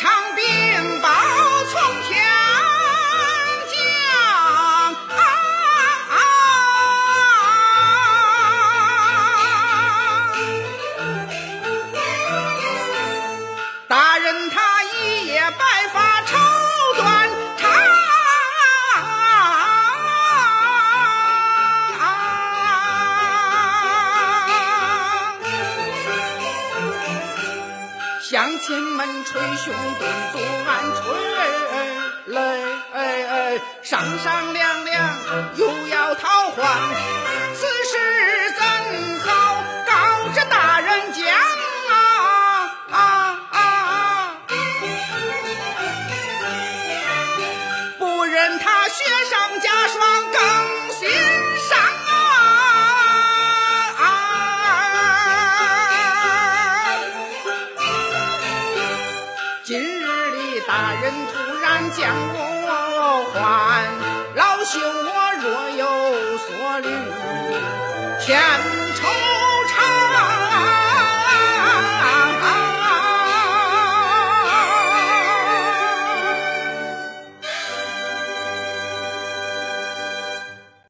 长鞭乡亲们捶胸顿足，俺捶嘞，哎哎，上上两两又要讨荒。今日里大人突然将我唤，老朽我若有所虑，天。